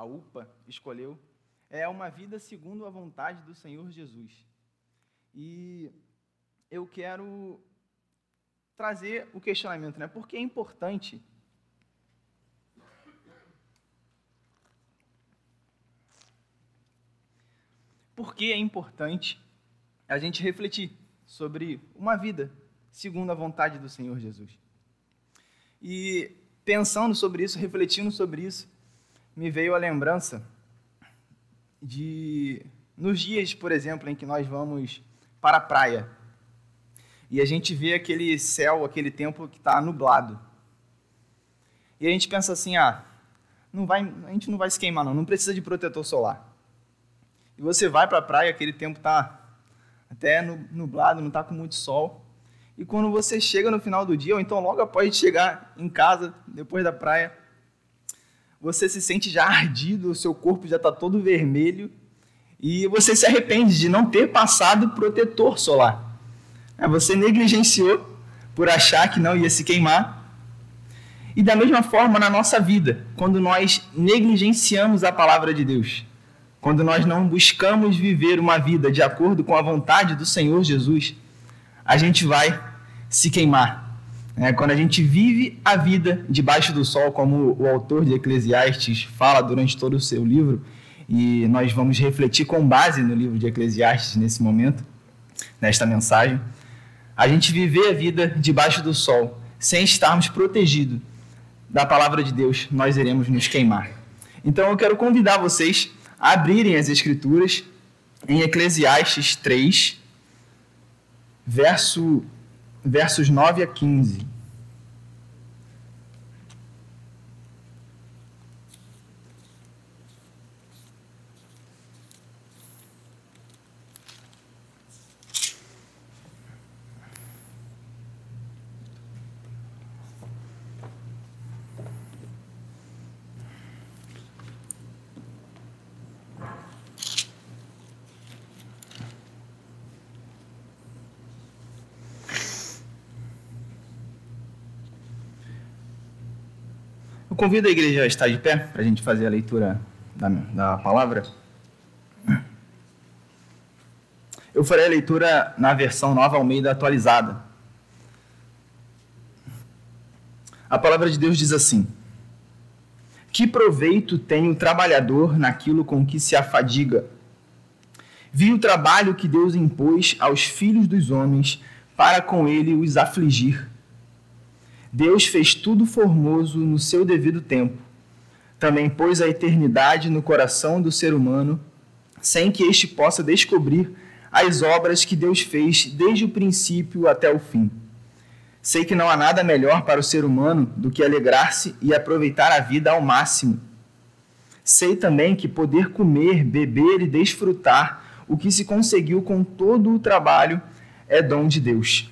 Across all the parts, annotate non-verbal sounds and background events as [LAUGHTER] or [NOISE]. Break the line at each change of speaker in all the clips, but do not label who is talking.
a UPA, escolheu é uma vida segundo a vontade do Senhor Jesus. E eu quero trazer o questionamento, né? Por que é importante Por que é importante a gente refletir sobre uma vida segundo a vontade do Senhor Jesus? E pensando sobre isso, refletindo sobre isso, me veio a lembrança de nos dias, por exemplo, em que nós vamos para a praia e a gente vê aquele céu, aquele tempo que está nublado. E a gente pensa assim, ah, não vai, a gente não vai se queimar não, não precisa de protetor solar. E você vai para a praia, aquele tempo está até nublado, não está com muito sol. E quando você chega no final do dia, ou então logo após chegar em casa, depois da praia, você se sente já ardido, o seu corpo já está todo vermelho e você se arrepende de não ter passado protetor solar. É, você negligenciou por achar que não ia se queimar. E da mesma forma na nossa vida, quando nós negligenciamos a palavra de Deus, quando nós não buscamos viver uma vida de acordo com a vontade do Senhor Jesus, a gente vai se queimar. É, quando a gente vive a vida debaixo do sol, como o autor de Eclesiastes fala durante todo o seu livro, e nós vamos refletir com base no livro de Eclesiastes nesse momento, nesta mensagem, a gente viver a vida debaixo do sol, sem estarmos protegidos da palavra de Deus, nós iremos nos queimar. Então eu quero convidar vocês a abrirem as Escrituras em Eclesiastes 3, verso versos 9 a 15. Convido a igreja a estar de pé para a gente fazer a leitura da, da palavra. Eu farei a leitura na versão nova Almeida atualizada. A palavra de Deus diz assim: Que proveito tem o trabalhador naquilo com que se afadiga? Vi o trabalho que Deus impôs aos filhos dos homens para com ele os afligir. Deus fez tudo formoso no seu devido tempo. Também pôs a eternidade no coração do ser humano, sem que este possa descobrir as obras que Deus fez desde o princípio até o fim. Sei que não há nada melhor para o ser humano do que alegrar-se e aproveitar a vida ao máximo. Sei também que poder comer, beber e desfrutar o que se conseguiu com todo o trabalho é dom de Deus.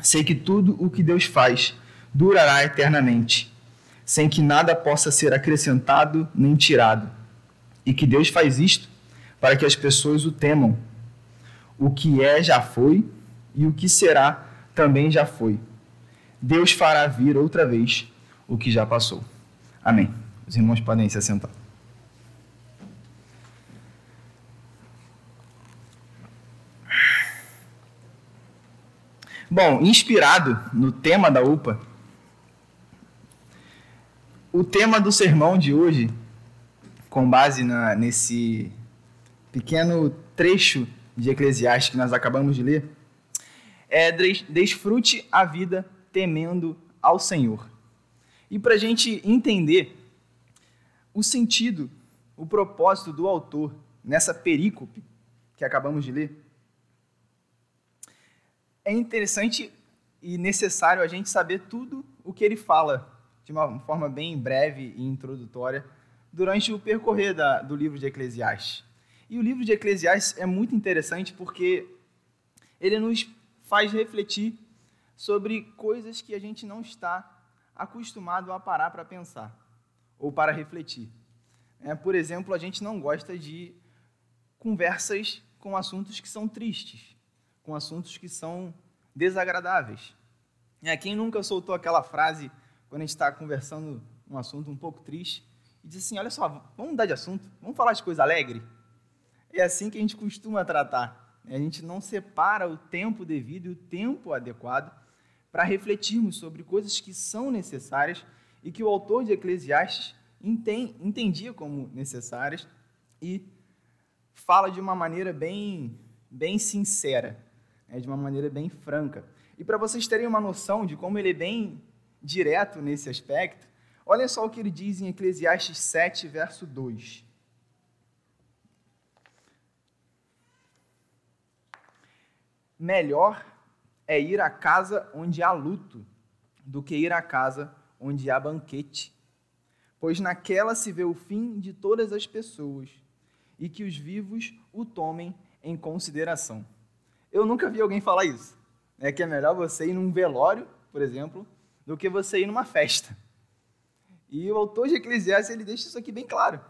Sei que tudo o que Deus faz durará eternamente, sem que nada possa ser acrescentado nem tirado. E que Deus faz isto para que as pessoas o temam. O que é já foi, e o que será também já foi. Deus fará vir outra vez o que já passou. Amém. Os irmãos podem se assentar. Bom, inspirado no tema da UPA, o tema do sermão de hoje, com base na, nesse pequeno trecho de Eclesiastes que nós acabamos de ler, é desfrute a vida temendo ao Senhor. E para a gente entender o sentido, o propósito do autor nessa perícope que acabamos de ler, é interessante e necessário a gente saber tudo o que ele fala de uma forma bem breve e introdutória durante o percorrer da, do livro de Eclesiastes. E o livro de Eclesiastes é muito interessante porque ele nos faz refletir sobre coisas que a gente não está acostumado a parar para pensar ou para refletir. É, por exemplo, a gente não gosta de conversas com assuntos que são tristes, com assuntos que são desagradáveis. É, quem nunca soltou aquela frase quando a gente está conversando um assunto um pouco triste e diz assim: olha só, vamos mudar de assunto, vamos falar de coisa alegre. É assim que a gente costuma tratar. Né? A gente não separa o tempo devido e o tempo adequado para refletirmos sobre coisas que são necessárias e que o autor de Eclesiastes entendia como necessárias e fala de uma maneira bem, bem sincera, né? de uma maneira bem franca. E para vocês terem uma noção de como ele é bem direto nesse aspecto, olha só o que ele diz em Eclesiastes 7, verso 2. Melhor é ir à casa onde há luto do que ir à casa onde há banquete, pois naquela se vê o fim de todas as pessoas e que os vivos o tomem em consideração. Eu nunca vi alguém falar isso. É que é melhor você ir num velório, por exemplo, do que você ir numa festa. E o autor de Eclesiastes ele deixa isso aqui bem claro.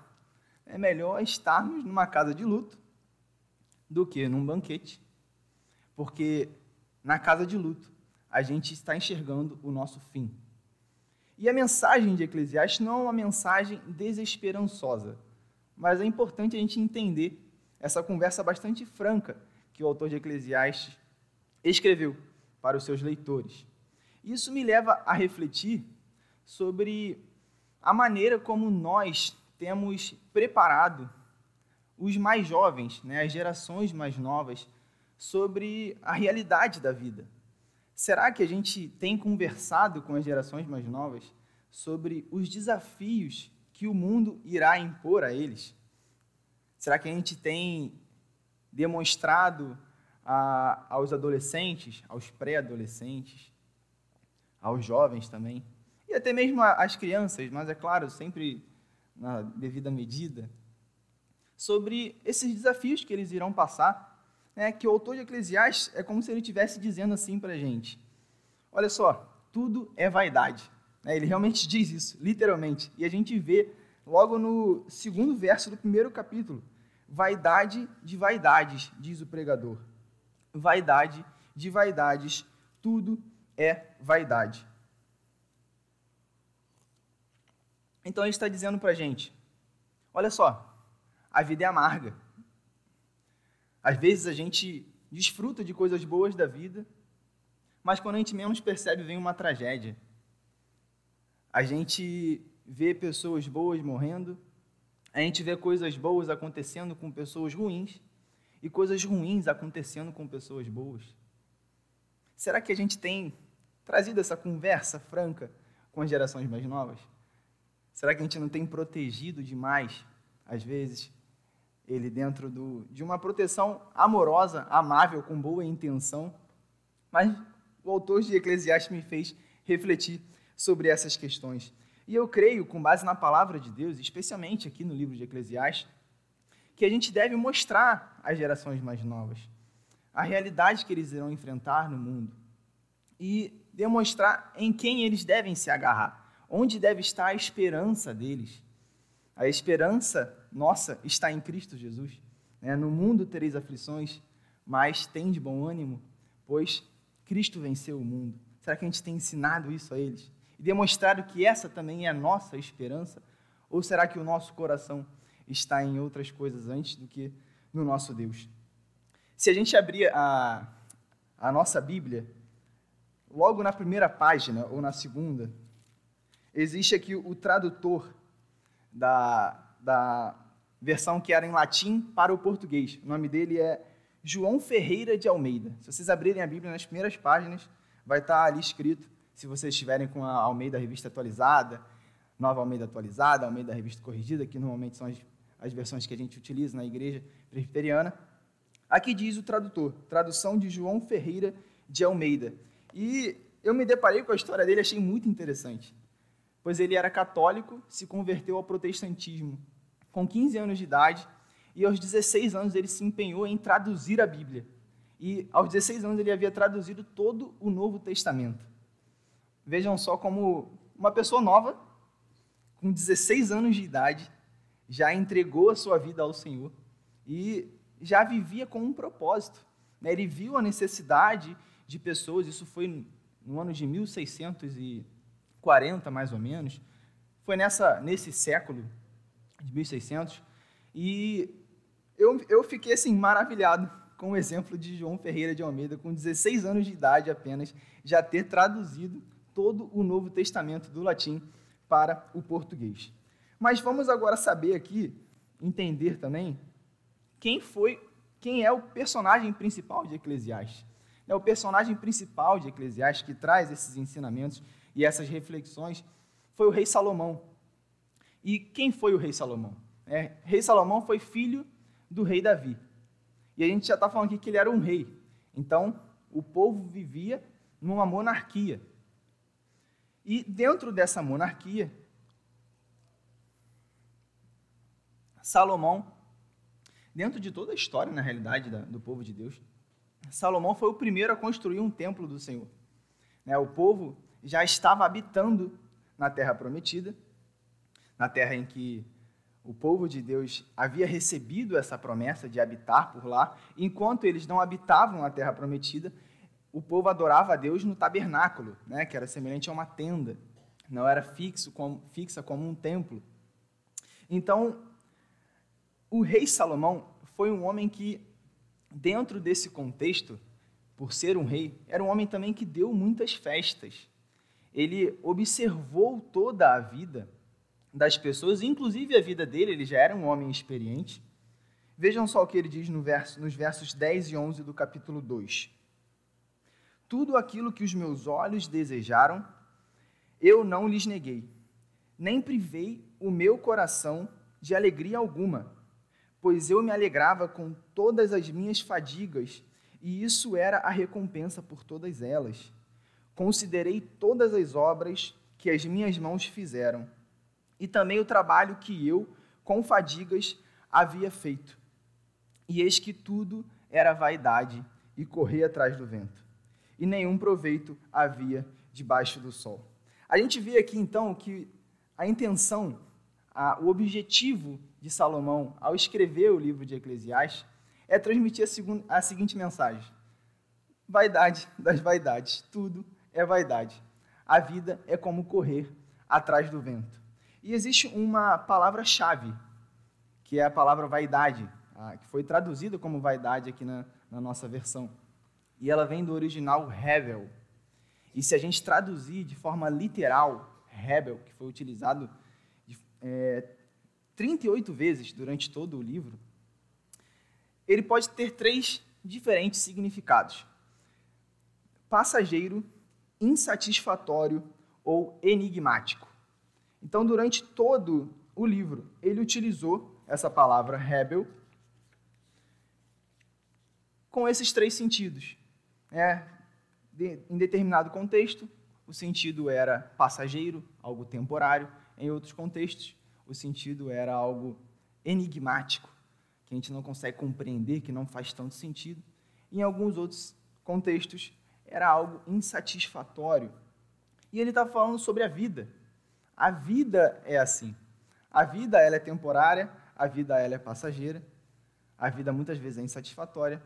É melhor estarmos numa casa de luto do que num banquete. Porque na casa de luto a gente está enxergando o nosso fim. E a mensagem de Eclesiastes não é uma mensagem desesperançosa, mas é importante a gente entender essa conversa bastante franca que o autor de Eclesiastes escreveu para os seus leitores. Isso me leva a refletir sobre a maneira como nós temos preparado os mais jovens, né, as gerações mais novas, sobre a realidade da vida. Será que a gente tem conversado com as gerações mais novas sobre os desafios que o mundo irá impor a eles? Será que a gente tem demonstrado a, aos adolescentes, aos pré-adolescentes, aos jovens também, e até mesmo às crianças, mas é claro, sempre na devida medida, sobre esses desafios que eles irão passar, né, que o autor de Eclesiastes é como se ele estivesse dizendo assim para a gente: olha só, tudo é vaidade. Né, ele realmente [LAUGHS] diz isso, literalmente, e a gente vê logo no segundo verso do primeiro capítulo: vaidade de vaidades, diz o pregador. Vaidade de vaidades, tudo é vaidade. Então ele está dizendo para a gente: olha só, a vida é amarga. Às vezes a gente desfruta de coisas boas da vida, mas quando a gente menos percebe, vem uma tragédia. A gente vê pessoas boas morrendo, a gente vê coisas boas acontecendo com pessoas ruins e coisas ruins acontecendo com pessoas boas. Será que a gente tem trazido essa conversa franca com as gerações mais novas? Será que a gente não tem protegido demais, às vezes, ele dentro do, de uma proteção amorosa, amável, com boa intenção? Mas o autor de Eclesiastes me fez refletir sobre essas questões. E eu creio, com base na palavra de Deus, especialmente aqui no livro de Eclesiastes, que a gente deve mostrar às gerações mais novas a realidade que eles irão enfrentar no mundo e demonstrar em quem eles devem se agarrar Onde deve estar a esperança deles? A esperança nossa está em Cristo Jesus. Né? No mundo tereis aflições, mas tem de bom ânimo, pois Cristo venceu o mundo. Será que a gente tem ensinado isso a eles? E demonstrado que essa também é a nossa esperança? Ou será que o nosso coração está em outras coisas antes do que no nosso Deus? Se a gente abrir a, a nossa Bíblia, logo na primeira página ou na segunda, existe aqui o tradutor da, da versão que era em latim para o português. O nome dele é João Ferreira de Almeida. Se vocês abrirem a Bíblia nas primeiras páginas, vai estar ali escrito, se vocês estiverem com a Almeida Revista atualizada, Nova Almeida atualizada, Almeida Revista corrigida, que normalmente são as, as versões que a gente utiliza na igreja presbiteriana. Aqui diz o tradutor, tradução de João Ferreira de Almeida. E eu me deparei com a história dele, achei muito interessante pois ele era católico, se converteu ao protestantismo com 15 anos de idade e aos 16 anos ele se empenhou em traduzir a Bíblia. E aos 16 anos ele havia traduzido todo o Novo Testamento. Vejam só como uma pessoa nova, com 16 anos de idade, já entregou a sua vida ao Senhor e já vivia com um propósito. Né? Ele viu a necessidade de pessoas, isso foi no ano de 1600 e 40 mais ou menos, foi nessa, nesse século de 1600. E eu, eu fiquei assim maravilhado com o exemplo de João Ferreira de Almeida, com 16 anos de idade apenas, já ter traduzido todo o Novo Testamento do latim para o português. Mas vamos agora saber aqui, entender também, quem foi, quem é o personagem principal de Eclesiastes. É o personagem principal de Eclesiastes que traz esses ensinamentos e essas reflexões foi o rei Salomão. E quem foi o rei Salomão? É, rei Salomão foi filho do rei Davi. E a gente já está falando aqui que ele era um rei. Então, o povo vivia numa monarquia. E dentro dessa monarquia, Salomão, dentro de toda a história, na realidade, do povo de Deus, Salomão foi o primeiro a construir um templo do Senhor. Né, o povo já estava habitando na terra prometida, na terra em que o povo de Deus havia recebido essa promessa de habitar por lá, enquanto eles não habitavam na terra prometida, o povo adorava a Deus no tabernáculo, né, que era semelhante a uma tenda, não era fixo como, fixa como um templo. Então, o rei Salomão foi um homem que, dentro desse contexto, por ser um rei, era um homem também que deu muitas festas. Ele observou toda a vida das pessoas, inclusive a vida dele, ele já era um homem experiente. Vejam só o que ele diz no verso, nos versos 10 e 11 do capítulo 2. Tudo aquilo que os meus olhos desejaram, eu não lhes neguei, nem privei o meu coração de alegria alguma, pois eu me alegrava com todas as minhas fadigas, e isso era a recompensa por todas elas. Considerei todas as obras que as minhas mãos fizeram e também o trabalho que eu, com fadigas, havia feito. E eis que tudo era vaidade e correr atrás do vento, e nenhum proveito havia debaixo do sol. A gente vê aqui então que a intenção, a, o objetivo de Salomão ao escrever o livro de Eclesiastes é transmitir a, segunda, a seguinte mensagem: vaidade das vaidades, tudo é vaidade. A vida é como correr atrás do vento. E existe uma palavra-chave, que é a palavra vaidade, que foi traduzida como vaidade aqui na, na nossa versão. E ela vem do original rebel. E se a gente traduzir de forma literal, rebel, que foi utilizado é, 38 vezes durante todo o livro, ele pode ter três diferentes significados: passageiro, insatisfatório ou enigmático. Então, durante todo o livro, ele utilizou essa palavra rebel com esses três sentidos. É, de, em determinado contexto, o sentido era passageiro, algo temporário. Em outros contextos, o sentido era algo enigmático, que a gente não consegue compreender, que não faz tanto sentido. Em alguns outros contextos, era algo insatisfatório. E ele está falando sobre a vida. A vida é assim. A vida ela é temporária, a vida ela é passageira, a vida muitas vezes é insatisfatória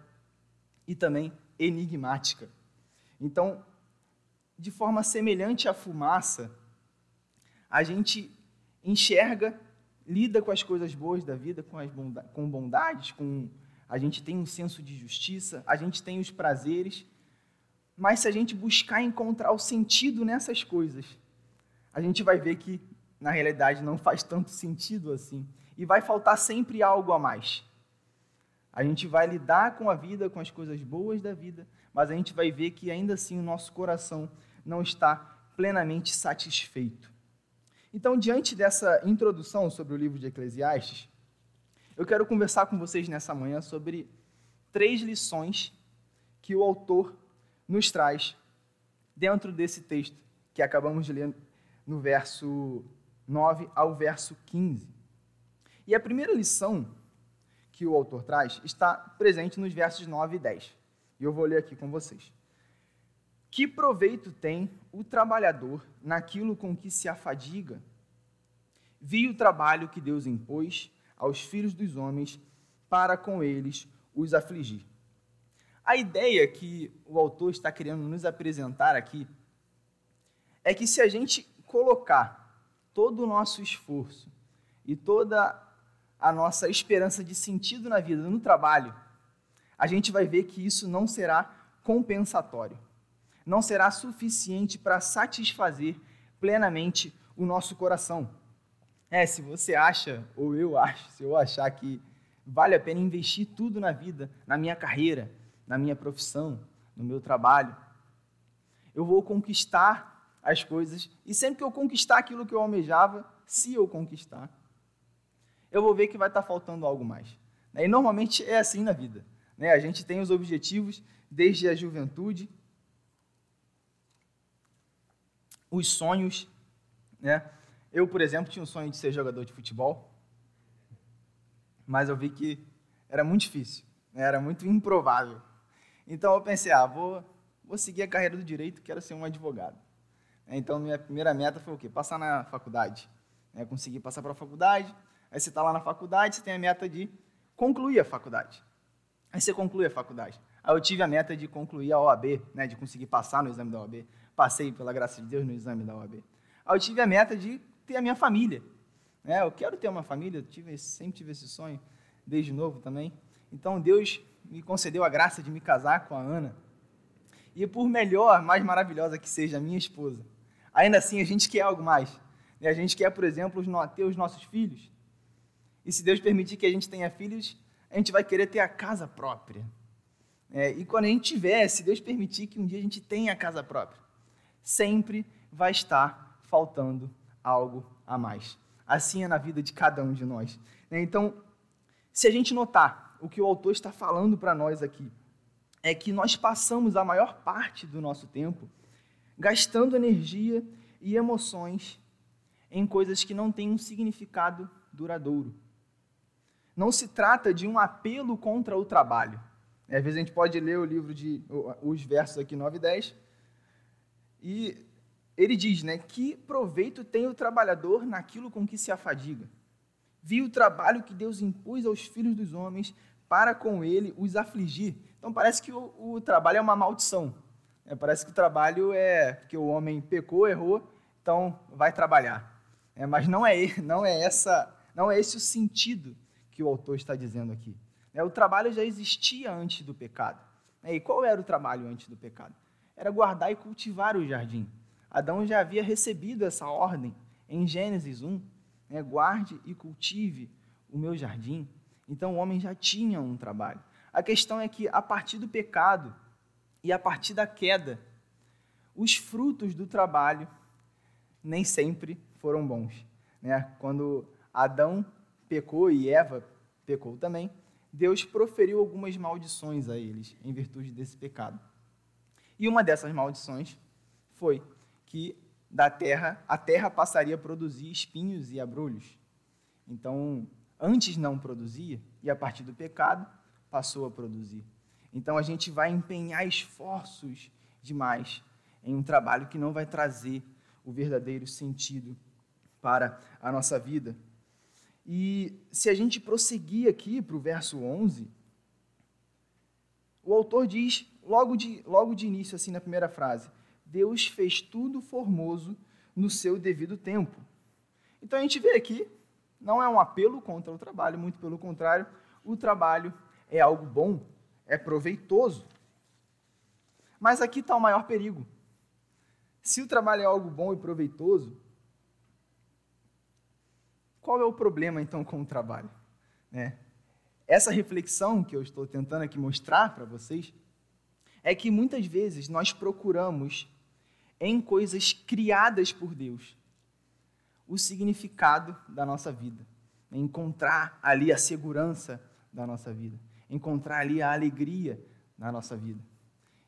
e também enigmática. Então, de forma semelhante à fumaça, a gente enxerga, lida com as coisas boas da vida, com as com bondades, com a gente tem um senso de justiça, a gente tem os prazeres, mas se a gente buscar encontrar o sentido nessas coisas, a gente vai ver que, na realidade, não faz tanto sentido assim. E vai faltar sempre algo a mais. A gente vai lidar com a vida, com as coisas boas da vida, mas a gente vai ver que ainda assim o nosso coração não está plenamente satisfeito. Então, diante dessa introdução sobre o livro de Eclesiastes, eu quero conversar com vocês nessa manhã sobre três lições que o autor nos traz dentro desse texto que acabamos de ler no verso 9 ao verso 15. E a primeira lição que o autor traz está presente nos versos 9 e 10. E eu vou ler aqui com vocês. Que proveito tem o trabalhador naquilo com que se afadiga? Vi o trabalho que Deus impôs aos filhos dos homens para com eles os afligir. A ideia que o autor está querendo nos apresentar aqui é que se a gente colocar todo o nosso esforço e toda a nossa esperança de sentido na vida, no trabalho, a gente vai ver que isso não será compensatório. Não será suficiente para satisfazer plenamente o nosso coração. É, se você acha, ou eu acho, se eu achar que vale a pena investir tudo na vida, na minha carreira, na minha profissão, no meu trabalho, eu vou conquistar as coisas, e sempre que eu conquistar aquilo que eu almejava, se eu conquistar, eu vou ver que vai estar faltando algo mais. E normalmente é assim na vida. Né? A gente tem os objetivos desde a juventude, os sonhos. Né? Eu, por exemplo, tinha um sonho de ser jogador de futebol, mas eu vi que era muito difícil, né? era muito improvável. Então eu pensei, ah, vou, vou seguir a carreira do direito, quero ser um advogado. Então minha primeira meta foi o quê? Passar na faculdade. Né? Conseguir passar para a faculdade. Aí você está lá na faculdade, você tem a meta de concluir a faculdade. Aí você conclui a faculdade. Aí eu tive a meta de concluir a OAB, né, de conseguir passar no exame da OAB. Passei, pela graça de Deus, no exame da OAB. Aí eu tive a meta de ter a minha família. Né? Eu quero ter uma família, eu tive, sempre tive esse sonho, desde novo também. Então Deus me concedeu a graça de me casar com a Ana. E por melhor, mais maravilhosa que seja a minha esposa, ainda assim a gente quer algo mais. E a gente quer, por exemplo, ter os nossos filhos. E se Deus permitir que a gente tenha filhos, a gente vai querer ter a casa própria. É, e quando a gente tiver, se Deus permitir que um dia a gente tenha a casa própria, sempre vai estar faltando algo a mais. Assim é na vida de cada um de nós. Né? Então, se a gente notar o que o autor está falando para nós aqui, é que nós passamos a maior parte do nosso tempo gastando energia e emoções em coisas que não têm um significado duradouro. Não se trata de um apelo contra o trabalho. Às vezes a gente pode ler o livro de os versos aqui 9 e 10 e ele diz, né, que proveito tem o trabalhador naquilo com que se afadiga. Vi o trabalho que Deus impôs aos filhos dos homens para com ele os afligir. Então parece que o, o trabalho é uma maldição. É, parece que o trabalho é porque o homem pecou, errou, então vai trabalhar. É, mas não é, não é essa, não é esse o sentido que o autor está dizendo aqui. É, o trabalho já existia antes do pecado. E qual era o trabalho antes do pecado? Era guardar e cultivar o jardim. Adão já havia recebido essa ordem em Gênesis 1. Né? Guarde e cultive o meu jardim. Então o homem já tinha um trabalho. A questão é que, a partir do pecado e a partir da queda, os frutos do trabalho nem sempre foram bons. Né? Quando Adão pecou e Eva pecou também, Deus proferiu algumas maldições a eles em virtude desse pecado. E uma dessas maldições foi que da terra a terra passaria a produzir espinhos e abrolhos. Então, antes não produzia e a partir do pecado passou a produzir. Então a gente vai empenhar esforços demais em um trabalho que não vai trazer o verdadeiro sentido para a nossa vida. E se a gente prosseguir aqui para o verso 11, o autor diz, logo de, logo de início, assim, na primeira frase: Deus fez tudo formoso no seu devido tempo. Então a gente vê aqui, não é um apelo contra o trabalho, muito pelo contrário, o trabalho é algo bom, é proveitoso. Mas aqui está o maior perigo. Se o trabalho é algo bom e proveitoso, qual é o problema, então, com o trabalho? É. Essa reflexão que eu estou tentando aqui mostrar para vocês é que muitas vezes nós procuramos em coisas criadas por Deus o significado da nossa vida, encontrar ali a segurança da nossa vida, encontrar ali a alegria na nossa vida.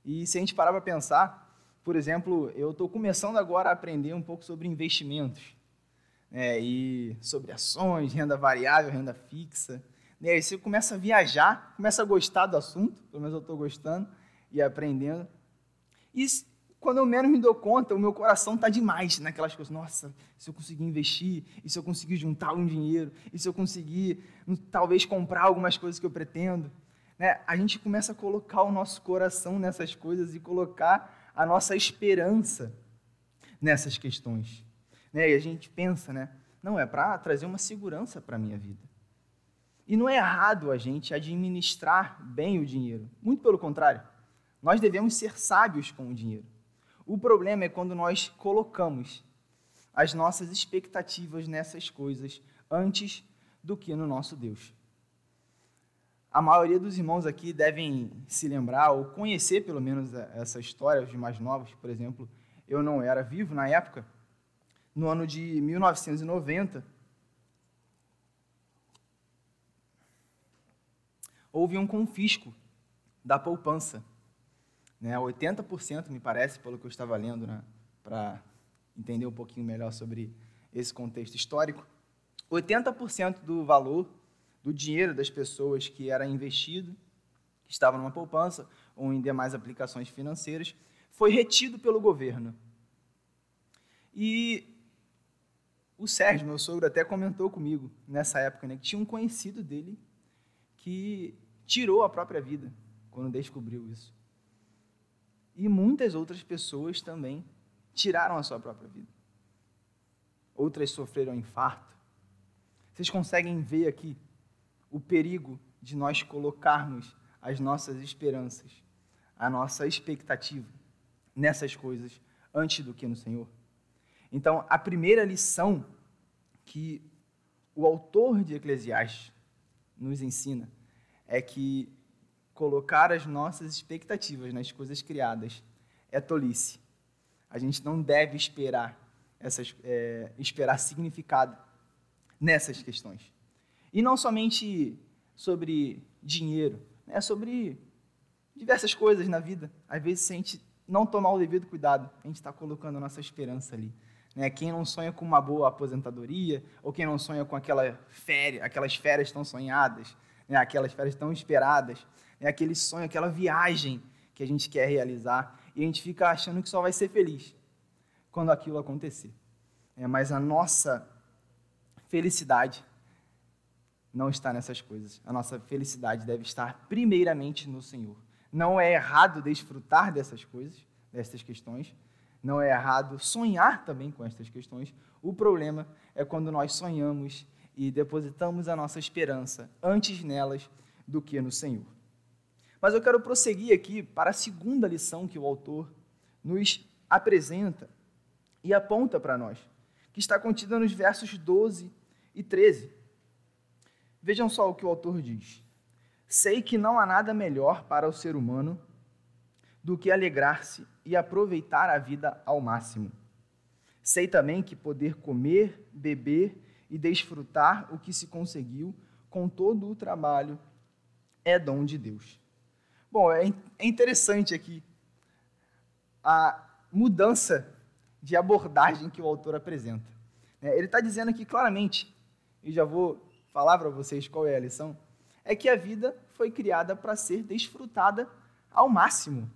E se a gente parar para pensar, por exemplo, eu estou começando agora a aprender um pouco sobre investimentos é, e sobre ações, renda variável, renda fixa. E aí você começa a viajar, começa a gostar do assunto, pelo menos eu estou gostando e aprendendo. E quando eu menos me dou conta, o meu coração está demais naquelas coisas. Nossa, se eu conseguir investir, e se eu conseguir juntar um dinheiro, e se eu conseguir hum, talvez comprar algumas coisas que eu pretendo. Né? A gente começa a colocar o nosso coração nessas coisas e colocar a nossa esperança nessas questões. Né? E a gente pensa, né? Não, é para trazer uma segurança para a minha vida. E não é errado a gente administrar bem o dinheiro. Muito pelo contrário. Nós devemos ser sábios com o dinheiro. O problema é quando nós colocamos as nossas expectativas nessas coisas antes do que no nosso Deus. A maioria dos irmãos aqui devem se lembrar ou conhecer pelo menos essa história, os mais novos, por exemplo. Eu não era vivo na época. No ano de 1990, houve um confisco da poupança. Né? 80%, me parece, pelo que eu estava lendo, né? para entender um pouquinho melhor sobre esse contexto histórico. 80% do valor do dinheiro das pessoas que era investido, que estava numa poupança ou em demais aplicações financeiras, foi retido pelo governo. E o Sérgio, meu sogro, até comentou comigo nessa época né, que tinha um conhecido dele que tirou a própria vida quando descobriu isso. E muitas outras pessoas também tiraram a sua própria vida. Outras sofreram infarto. Vocês conseguem ver aqui o perigo de nós colocarmos as nossas esperanças, a nossa expectativa nessas coisas antes do que no Senhor? Então, a primeira lição que o autor de Eclesiastes nos ensina é que colocar as nossas expectativas nas coisas criadas é tolice. A gente não deve esperar essas, é, esperar significado nessas questões. E não somente sobre dinheiro, é né, sobre diversas coisas na vida. Às vezes, se a gente não tomar o devido cuidado, a gente está colocando a nossa esperança ali. Né? Quem não sonha com uma boa aposentadoria, ou quem não sonha com aquela férias, aquelas férias tão sonhadas, né, aquelas férias tão esperadas, né, aquele sonho, aquela viagem que a gente quer realizar e a gente fica achando que só vai ser feliz quando aquilo acontecer. É, mas a nossa felicidade não está nessas coisas. A nossa felicidade deve estar primeiramente no Senhor. Não é errado desfrutar dessas coisas, dessas questões. Não é errado sonhar também com estas questões. O problema é quando nós sonhamos e depositamos a nossa esperança antes nelas do que no Senhor. Mas eu quero prosseguir aqui para a segunda lição que o autor nos apresenta e aponta para nós, que está contida nos versos 12 e 13. Vejam só o que o autor diz: Sei que não há nada melhor para o ser humano do que alegrar-se e aproveitar a vida ao máximo. Sei também que poder comer, beber e desfrutar o que se conseguiu com todo o trabalho é dom de Deus. Bom, é, é interessante aqui a mudança de abordagem que o autor apresenta. É, ele está dizendo aqui claramente, e já vou falar para vocês qual é a lição, é que a vida foi criada para ser desfrutada ao máximo.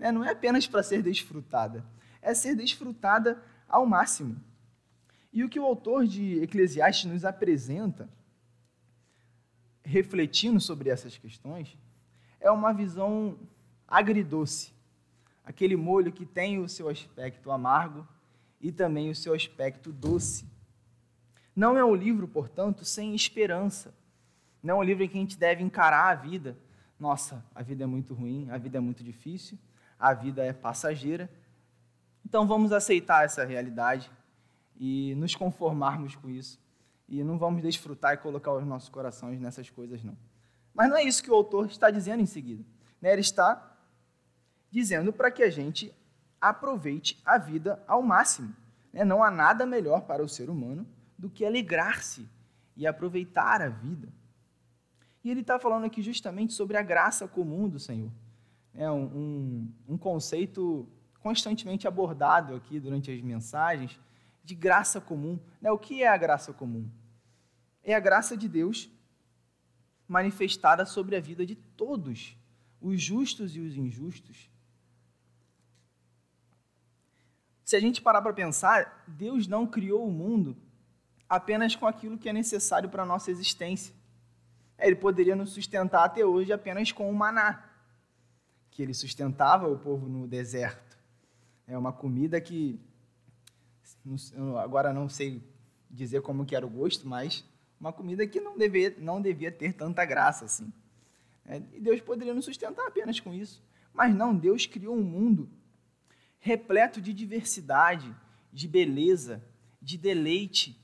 Né? Não é apenas para ser desfrutada, é ser desfrutada ao máximo. E o que o autor de Eclesiastes nos apresenta, refletindo sobre essas questões, é uma visão agridoce. Aquele molho que tem o seu aspecto amargo e também o seu aspecto doce. Não é um livro, portanto, sem esperança. Não é um livro em que a gente deve encarar a vida. Nossa, a vida é muito ruim, a vida é muito difícil, a vida é passageira. Então vamos aceitar essa realidade e nos conformarmos com isso. E não vamos desfrutar e colocar os nossos corações nessas coisas, não. Mas não é isso que o autor está dizendo em seguida. Né? Ele está dizendo para que a gente aproveite a vida ao máximo. Né? Não há nada melhor para o ser humano do que alegrar-se e aproveitar a vida. E ele está falando aqui justamente sobre a graça comum do Senhor. É um, um, um conceito constantemente abordado aqui durante as mensagens, de graça comum. Né? O que é a graça comum? É a graça de Deus manifestada sobre a vida de todos, os justos e os injustos. Se a gente parar para pensar, Deus não criou o mundo apenas com aquilo que é necessário para a nossa existência. Ele poderia nos sustentar até hoje apenas com o maná, que ele sustentava o povo no deserto. É uma comida que agora não sei dizer como que era o gosto, mas uma comida que não devia, não devia ter tanta graça assim. É, e Deus poderia nos sustentar apenas com isso. Mas não, Deus criou um mundo repleto de diversidade, de beleza, de deleite.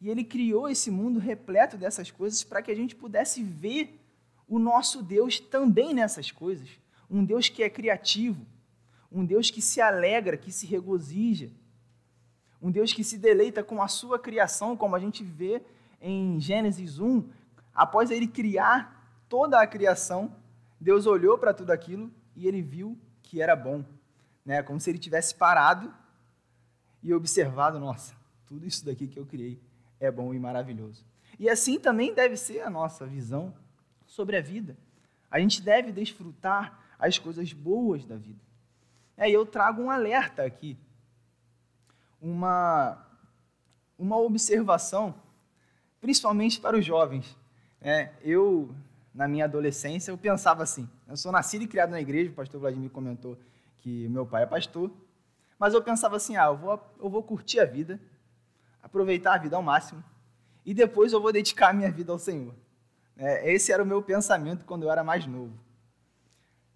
E Ele criou esse mundo repleto dessas coisas para que a gente pudesse ver o nosso Deus também nessas coisas. Um Deus que é criativo, um Deus que se alegra, que se regozija, um Deus que se deleita com a sua criação, como a gente vê em Gênesis 1, após ele criar toda a criação, Deus olhou para tudo aquilo e ele viu que era bom, né? Como se ele tivesse parado e observado, nossa, tudo isso daqui que eu criei é bom e maravilhoso. E assim também deve ser a nossa visão sobre a vida. A gente deve desfrutar as coisas boas da vida. É, e eu trago um alerta aqui, uma, uma observação, principalmente para os jovens. É, eu, na minha adolescência, eu pensava assim, eu sou nascido e criado na igreja, o pastor Vladimir comentou que meu pai é pastor, mas eu pensava assim, ah, eu vou, eu vou curtir a vida, aproveitar a vida ao máximo, e depois eu vou dedicar a minha vida ao Senhor. É, esse era o meu pensamento quando eu era mais novo.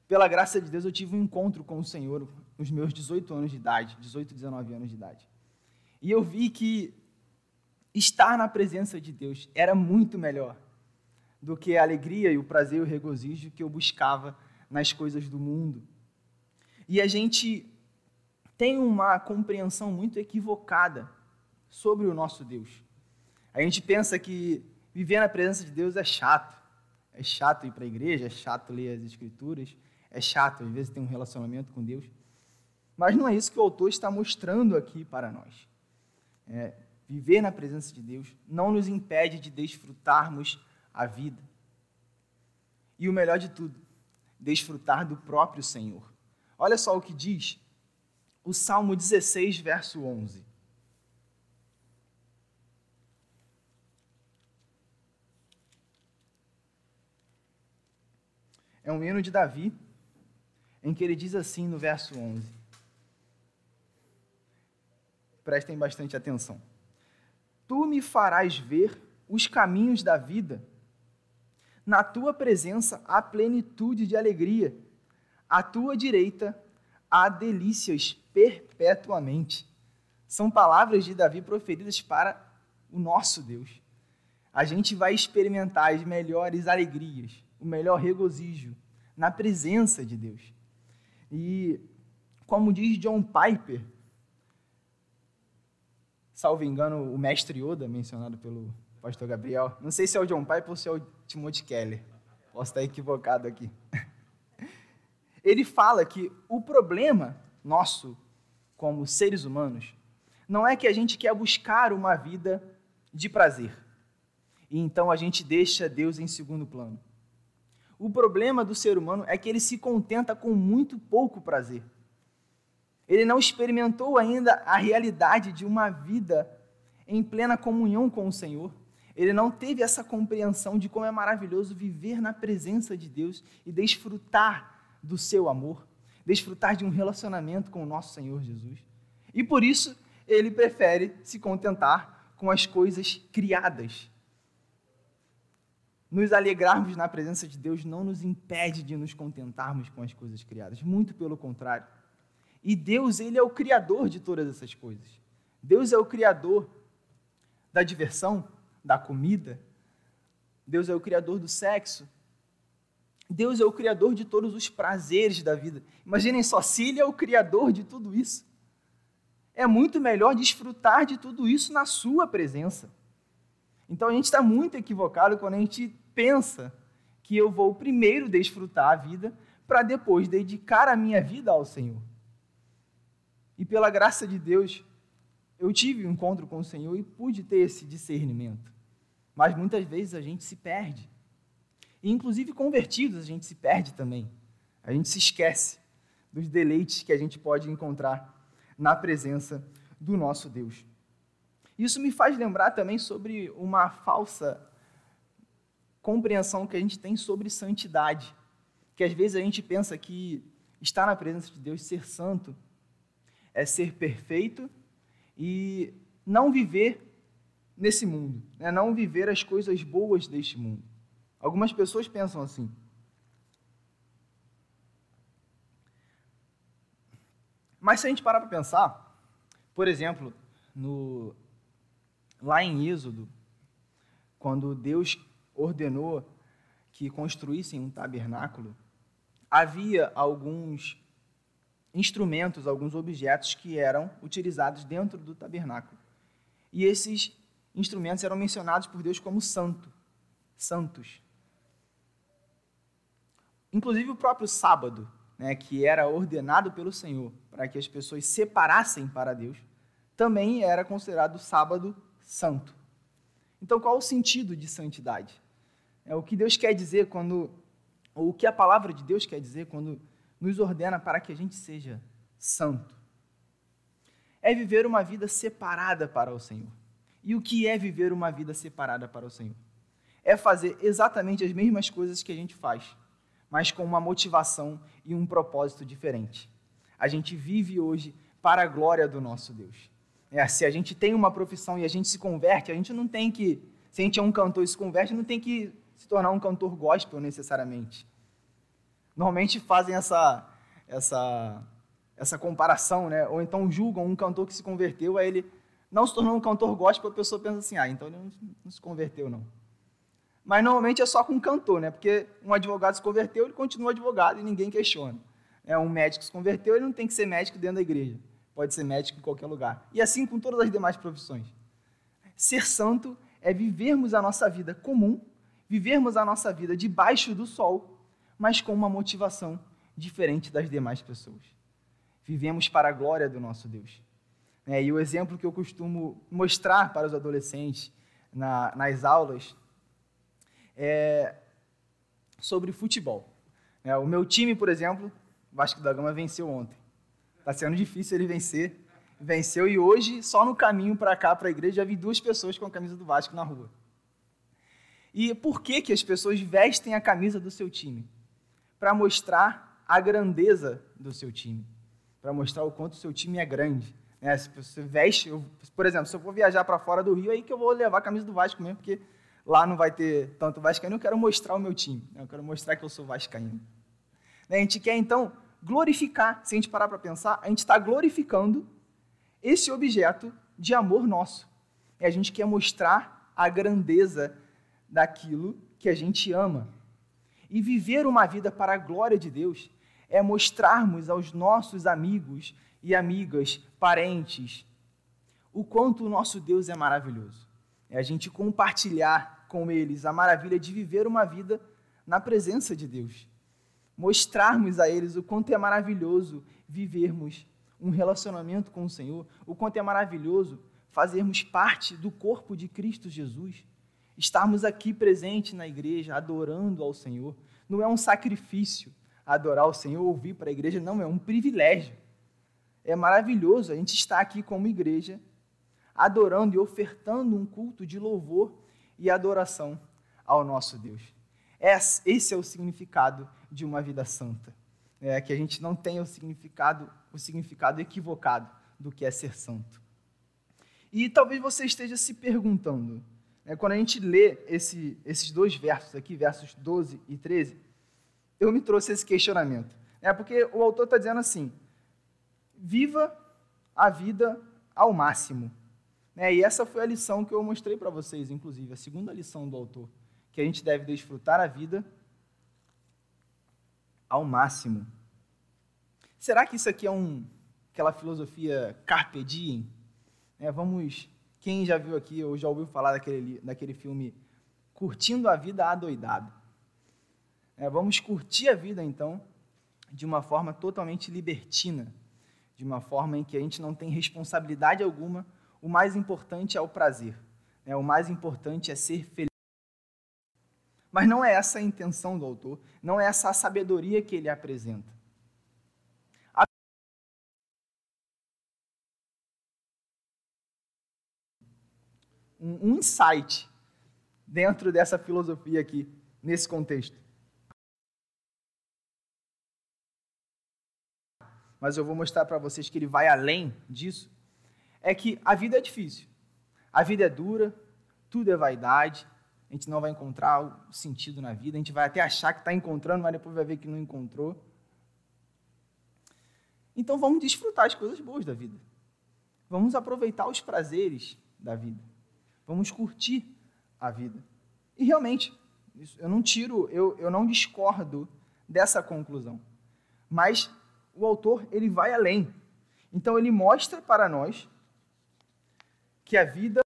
Pela graça de Deus, eu tive um encontro com o Senhor nos meus 18 anos de idade, 18, 19 anos de idade. E eu vi que estar na presença de Deus era muito melhor do que a alegria e o prazer e o regozijo que eu buscava nas coisas do mundo. E a gente tem uma compreensão muito equivocada sobre o nosso Deus. A gente pensa que viver na presença de Deus é chato. É chato ir para a igreja, é chato ler as escrituras, é chato às vezes ter um relacionamento com Deus. Mas não é isso que o autor está mostrando aqui para nós. É, viver na presença de Deus não nos impede de desfrutarmos a vida. E o melhor de tudo, desfrutar do próprio Senhor. Olha só o que diz o Salmo 16, verso 11. É um hino de Davi, em que ele diz assim no verso 11. Prestem bastante atenção. Tu me farás ver os caminhos da vida. Na tua presença há plenitude de alegria. À tua direita há delícias perpetuamente. São palavras de Davi proferidas para o nosso Deus. A gente vai experimentar as melhores alegrias, o melhor regozijo na presença de Deus. E, como diz John Piper, salvo engano, o mestre Yoda, mencionado pelo pastor Gabriel, não sei se é o John Piper ou se é o Timothy Keller, posso estar equivocado aqui. [LAUGHS] Ele fala que o problema nosso, como seres humanos, não é que a gente quer buscar uma vida de prazer, e então a gente deixa Deus em segundo plano. O problema do ser humano é que ele se contenta com muito pouco prazer. Ele não experimentou ainda a realidade de uma vida em plena comunhão com o Senhor. Ele não teve essa compreensão de como é maravilhoso viver na presença de Deus e desfrutar do seu amor, desfrutar de um relacionamento com o nosso Senhor Jesus. E por isso ele prefere se contentar com as coisas criadas, nos alegrarmos na presença de Deus não nos impede de nos contentarmos com as coisas criadas, muito pelo contrário. E Deus, ele é o criador de todas essas coisas. Deus é o criador da diversão, da comida. Deus é o criador do sexo. Deus é o criador de todos os prazeres da vida. Imaginem só, se ele é o criador de tudo isso, é muito melhor desfrutar de tudo isso na sua presença. Então a gente está muito equivocado quando a gente pensa que eu vou primeiro desfrutar a vida para depois dedicar a minha vida ao Senhor. E pela graça de Deus, eu tive um encontro com o Senhor e pude ter esse discernimento. Mas muitas vezes a gente se perde. E, inclusive, convertidos, a gente se perde também. A gente se esquece dos deleites que a gente pode encontrar na presença do nosso Deus. Isso me faz lembrar também sobre uma falsa compreensão que a gente tem sobre santidade. Que às vezes a gente pensa que estar na presença de Deus, ser santo, é ser perfeito e não viver nesse mundo, né? não viver as coisas boas deste mundo. Algumas pessoas pensam assim. Mas se a gente parar para pensar, por exemplo, no, lá em Êxodo, quando Deus ordenou que construíssem um tabernáculo, havia alguns instrumentos, alguns objetos que eram utilizados dentro do tabernáculo. E esses instrumentos eram mencionados por Deus como santo, santos. Inclusive o próprio sábado, né, que era ordenado pelo Senhor para que as pessoas separassem para Deus, também era considerado sábado santo. Então, qual o sentido de santidade? É o que Deus quer dizer quando, ou o que a palavra de Deus quer dizer quando nos ordena para que a gente seja santo. É viver uma vida separada para o Senhor. E o que é viver uma vida separada para o Senhor? É fazer exatamente as mesmas coisas que a gente faz, mas com uma motivação e um propósito diferente. A gente vive hoje para a glória do nosso Deus. É, se a gente tem uma profissão e a gente se converte, a gente não tem que, se a gente é um cantor e se converte, não tem que se tornar um cantor gospel necessariamente normalmente fazem essa, essa, essa comparação, né? ou então julgam um cantor que se converteu, aí ele não se tornou um cantor gospel, a pessoa pensa assim, ah, então ele não, se converteu, não. Mas normalmente é só com cantor, né? porque um advogado se converteu, ele continua advogado e ninguém questiona. É, um médico se converteu, ele não tem que ser médico dentro da igreja, pode ser médico em qualquer lugar. E assim com todas as demais profissões. Ser santo é vivermos a nossa vida comum, vivermos a nossa vida debaixo do sol, mas com uma motivação diferente das demais pessoas. Vivemos para a glória do nosso Deus. É, e o exemplo que eu costumo mostrar para os adolescentes na, nas aulas é sobre futebol. É, o meu time, por exemplo, Vasco da Gama venceu ontem. Está sendo difícil ele vencer. Venceu e hoje, só no caminho para cá, para a igreja, já vi duas pessoas com a camisa do Vasco na rua. E por que, que as pessoas vestem a camisa do seu time? Para mostrar a grandeza do seu time, para mostrar o quanto o seu time é grande. Né? Se você veste, eu, por exemplo, se eu for viajar para fora do Rio, aí que eu vou levar a camisa do Vasco mesmo, porque lá não vai ter tanto Vascaíno, eu quero mostrar o meu time, né? eu quero mostrar que eu sou Vascaíno. Né? A gente quer, então, glorificar, se a gente parar para pensar, a gente está glorificando esse objeto de amor nosso. E a gente quer mostrar a grandeza daquilo que a gente ama. E viver uma vida para a glória de Deus é mostrarmos aos nossos amigos e amigas, parentes, o quanto o nosso Deus é maravilhoso. É a gente compartilhar com eles a maravilha de viver uma vida na presença de Deus. Mostrarmos a eles o quanto é maravilhoso vivermos um relacionamento com o Senhor, o quanto é maravilhoso fazermos parte do corpo de Cristo Jesus estarmos aqui presentes na igreja, adorando ao Senhor. Não é um sacrifício adorar o Senhor, ouvir para a igreja, não, é um privilégio. É maravilhoso a gente estar aqui como igreja, adorando e ofertando um culto de louvor e adoração ao nosso Deus. Esse é o significado de uma vida santa. É que a gente não tenha o significado, o significado equivocado do que é ser santo. E talvez você esteja se perguntando, é, quando a gente lê esse, esses dois versos aqui, versos 12 e 13, eu me trouxe esse questionamento. É porque o autor está dizendo assim: viva a vida ao máximo. É, e essa foi a lição que eu mostrei para vocês, inclusive, a segunda lição do autor, que a gente deve desfrutar a vida ao máximo. Será que isso aqui é um, aquela filosofia carpe diem? É, vamos quem já viu aqui ou já ouviu falar daquele, daquele filme Curtindo a Vida Adoidado? É, vamos curtir a vida, então, de uma forma totalmente libertina, de uma forma em que a gente não tem responsabilidade alguma. O mais importante é o prazer, né? o mais importante é ser feliz. Mas não é essa a intenção do autor, não é essa a sabedoria que ele apresenta. Um insight dentro dessa filosofia aqui, nesse contexto. Mas eu vou mostrar para vocês que ele vai além disso. É que a vida é difícil, a vida é dura, tudo é vaidade, a gente não vai encontrar o sentido na vida, a gente vai até achar que está encontrando, mas depois vai ver que não encontrou. Então vamos desfrutar as coisas boas da vida. Vamos aproveitar os prazeres da vida. Vamos curtir a vida. E realmente, eu não tiro, eu, eu não discordo dessa conclusão. Mas o autor ele vai além. Então ele mostra para nós que a vida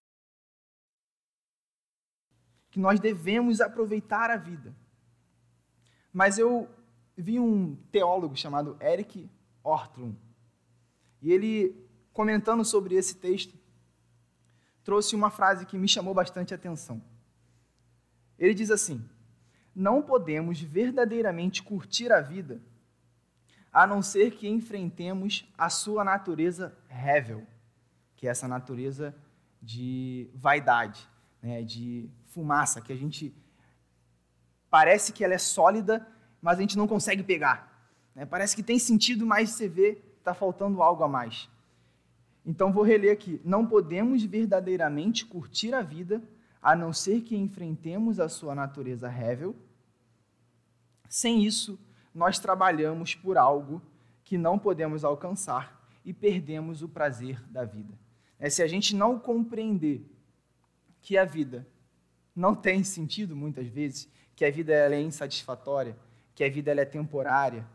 que nós devemos aproveitar a vida. Mas eu vi um teólogo chamado Eric Ortlund, e ele comentando sobre esse texto trouxe uma frase que me chamou bastante atenção. Ele diz assim: Não podemos verdadeiramente curtir a vida a não ser que enfrentemos a sua natureza rével, que é essa natureza de vaidade, né, de fumaça, que a gente parece que ela é sólida, mas a gente não consegue pegar. Né? Parece que tem sentido, mas você vê está faltando algo a mais. Então vou reler aqui. Não podemos verdadeiramente curtir a vida a não ser que enfrentemos a sua natureza rével. Sem isso, nós trabalhamos por algo que não podemos alcançar e perdemos o prazer da vida. É, se a gente não compreender que a vida não tem sentido muitas vezes, que a vida ela é insatisfatória, que a vida ela é temporária,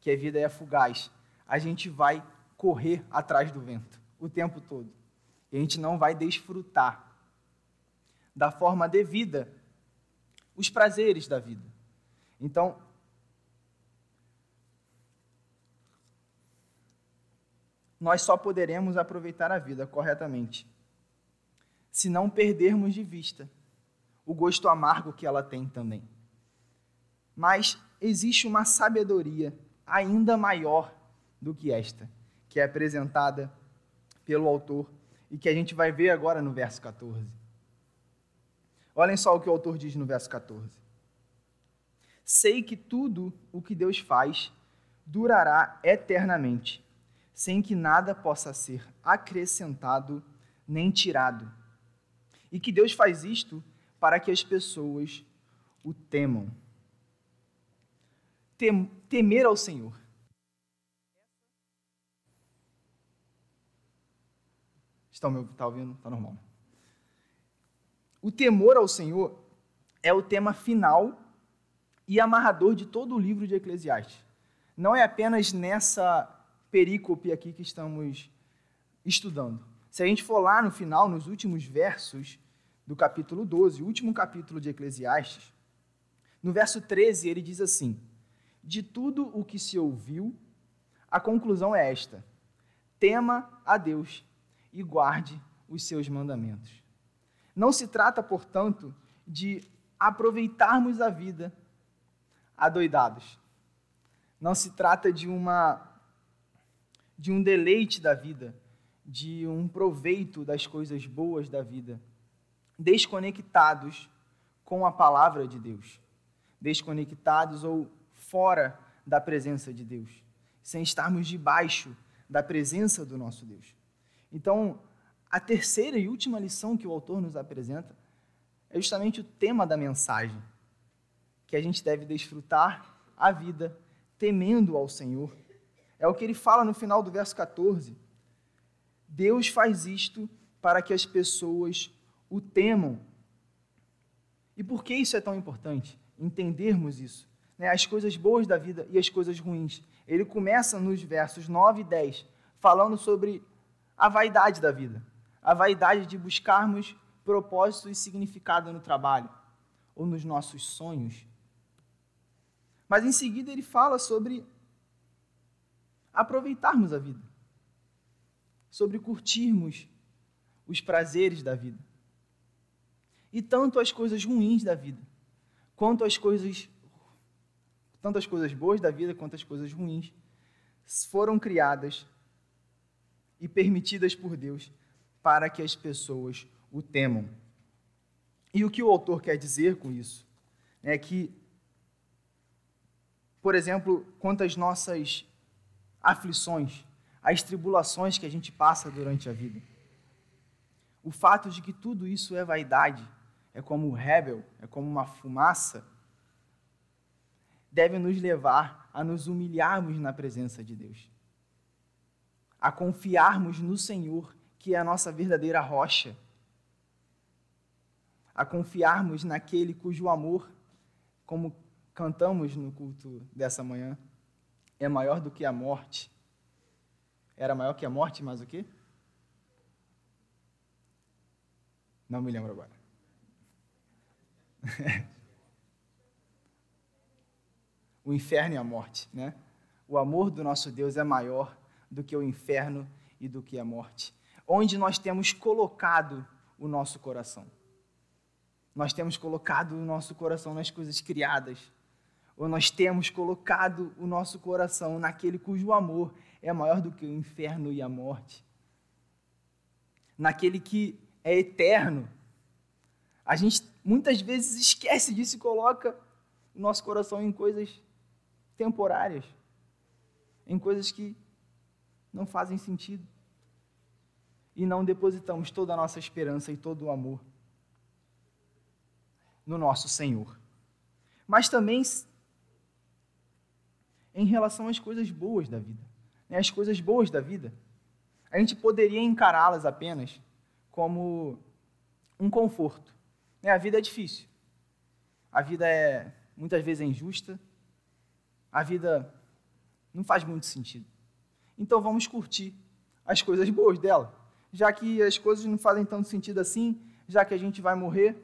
que a vida é fugaz, a gente vai correr atrás do vento o tempo todo. E a gente não vai desfrutar da forma devida os prazeres da vida. Então, nós só poderemos aproveitar a vida corretamente se não perdermos de vista o gosto amargo que ela tem também. Mas existe uma sabedoria ainda maior do que esta, que é apresentada pelo autor e que a gente vai ver agora no verso 14. Olhem só o que o autor diz no verso 14. Sei que tudo o que Deus faz durará eternamente, sem que nada possa ser acrescentado nem tirado. E que Deus faz isto para que as pessoas o temam. Tem, temer ao Senhor. Meu, está ouvindo? Está normal. O temor ao Senhor é o tema final e amarrador de todo o livro de Eclesiastes. Não é apenas nessa perícope aqui que estamos estudando. Se a gente for lá no final, nos últimos versos do capítulo 12, o último capítulo de Eclesiastes, no verso 13 ele diz assim: De tudo o que se ouviu, a conclusão é esta: tema a Deus e guarde os seus mandamentos. Não se trata, portanto, de aproveitarmos a vida adoidados. Não se trata de uma de um deleite da vida, de um proveito das coisas boas da vida desconectados com a palavra de Deus, desconectados ou fora da presença de Deus, sem estarmos debaixo da presença do nosso Deus. Então, a terceira e última lição que o autor nos apresenta é justamente o tema da mensagem, que a gente deve desfrutar a vida temendo ao Senhor. É o que ele fala no final do verso 14. Deus faz isto para que as pessoas o temam. E por que isso é tão importante? Entendermos isso. Né? As coisas boas da vida e as coisas ruins. Ele começa nos versos 9 e 10, falando sobre a vaidade da vida. A vaidade de buscarmos propósito e significado no trabalho ou nos nossos sonhos. Mas em seguida ele fala sobre aproveitarmos a vida, sobre curtirmos os prazeres da vida. E tanto as coisas ruins da vida, quanto as coisas tanto as coisas boas da vida quanto as coisas ruins foram criadas e permitidas por Deus para que as pessoas o temam. E o que o autor quer dizer com isso é que, por exemplo, quanto às nossas aflições, as tribulações que a gente passa durante a vida, o fato de que tudo isso é vaidade é como o rebel, é como uma fumaça, deve nos levar a nos humilharmos na presença de Deus, a confiarmos no Senhor, que é a nossa verdadeira rocha, a confiarmos naquele cujo amor, como cantamos no culto dessa manhã, é maior do que a morte. Era maior que a morte, mas o quê? Não me lembro agora. [LAUGHS] o inferno e a morte, né? O amor do nosso Deus é maior do que o inferno e do que a morte. Onde nós temos colocado o nosso coração. Nós temos colocado o nosso coração nas coisas criadas, ou nós temos colocado o nosso coração naquele cujo amor é maior do que o inferno e a morte, naquele que é eterno. A gente muitas vezes esquece disso e coloca o nosso coração em coisas temporárias, em coisas que não fazem sentido. E não depositamos toda a nossa esperança e todo o amor no nosso Senhor. Mas também em relação às coisas boas da vida. Né? As coisas boas da vida, a gente poderia encará-las apenas como um conforto. Né? A vida é difícil. A vida é muitas vezes é injusta. A vida não faz muito sentido. Então vamos curtir as coisas boas dela. Já que as coisas não fazem tanto sentido assim, já que a gente vai morrer,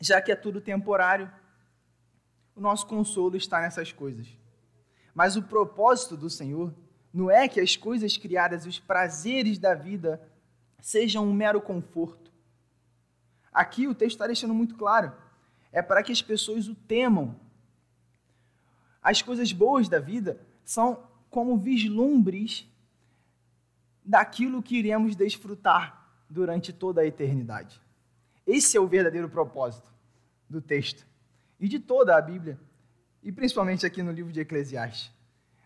já que é tudo temporário, o nosso consolo está nessas coisas. Mas o propósito do Senhor não é que as coisas criadas e os prazeres da vida sejam um mero conforto. Aqui o texto está deixando muito claro. É para que as pessoas o temam. As coisas boas da vida são como vislumbres daquilo que iremos desfrutar durante toda a eternidade. Esse é o verdadeiro propósito do texto e de toda a Bíblia, e principalmente aqui no livro de Eclesiastes.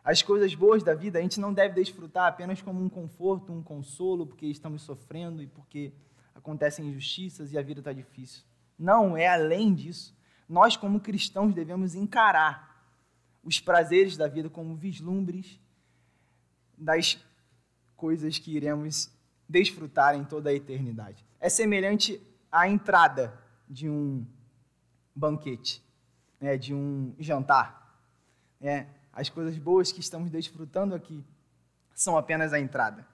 As coisas boas da vida a gente não deve desfrutar apenas como um conforto, um consolo, porque estamos sofrendo e porque acontecem injustiças e a vida está difícil. Não, é além disso. Nós, como cristãos, devemos encarar os prazeres da vida como vislumbres das coisas que iremos desfrutar em toda a eternidade. É semelhante à entrada de um banquete, né, de um jantar. É, as coisas boas que estamos desfrutando aqui são apenas a entrada.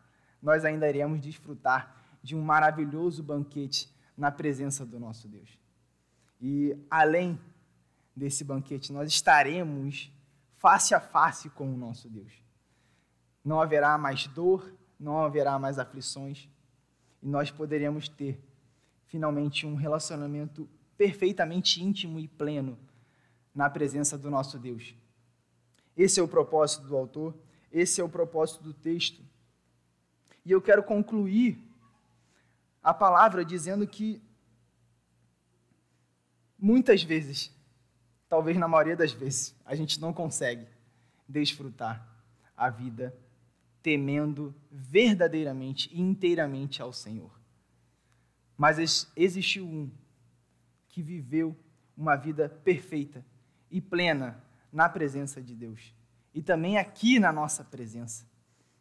Nós ainda iremos desfrutar de um maravilhoso banquete na presença do nosso Deus. E além desse banquete, nós estaremos face a face com o nosso Deus. Não haverá mais dor, não haverá mais aflições, e nós poderemos ter finalmente um relacionamento perfeitamente íntimo e pleno na presença do nosso Deus. Esse é o propósito do autor, esse é o propósito do texto. E eu quero concluir a palavra dizendo que muitas vezes, talvez na maioria das vezes, a gente não consegue desfrutar a vida temendo verdadeiramente e inteiramente ao Senhor. Mas existiu um que viveu uma vida perfeita e plena na presença de Deus. E também aqui na nossa presença,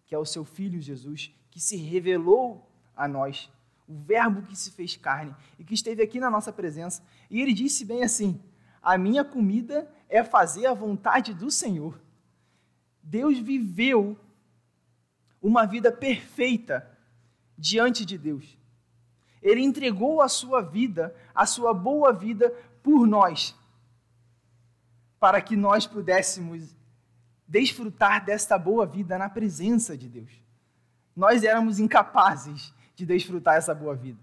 que é o seu Filho Jesus, que se revelou a nós, o Verbo que se fez carne e que esteve aqui na nossa presença. E ele disse bem assim: A minha comida é fazer a vontade do Senhor. Deus viveu uma vida perfeita diante de Deus. Ele entregou a sua vida, a sua boa vida, por nós, para que nós pudéssemos desfrutar desta boa vida na presença de Deus. Nós éramos incapazes de desfrutar essa boa vida.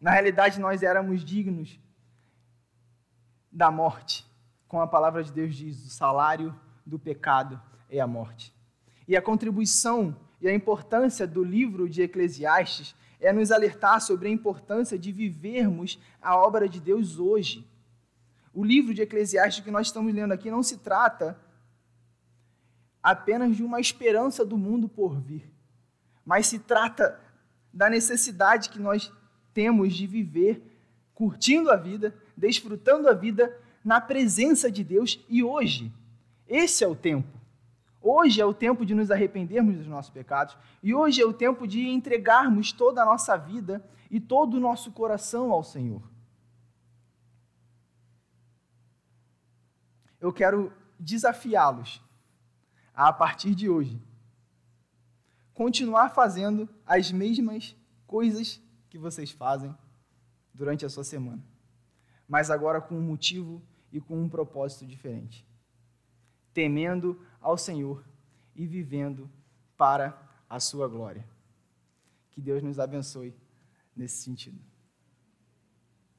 Na realidade, nós éramos dignos da morte. Como a palavra de Deus diz, o salário do pecado é a morte. E a contribuição e a importância do livro de Eclesiastes é nos alertar sobre a importância de vivermos a obra de Deus hoje. O livro de Eclesiastes que nós estamos lendo aqui não se trata apenas de uma esperança do mundo por vir, mas se trata da necessidade que nós temos de viver curtindo a vida, desfrutando a vida na presença de Deus e hoje. Esse é o tempo. Hoje é o tempo de nos arrependermos dos nossos pecados e hoje é o tempo de entregarmos toda a nossa vida e todo o nosso coração ao Senhor. Eu quero desafiá-los a, a partir de hoje, continuar fazendo as mesmas coisas que vocês fazem durante a sua semana, mas agora com um motivo e com um propósito diferente. Temendo ao Senhor e vivendo para a sua glória. Que Deus nos abençoe nesse sentido.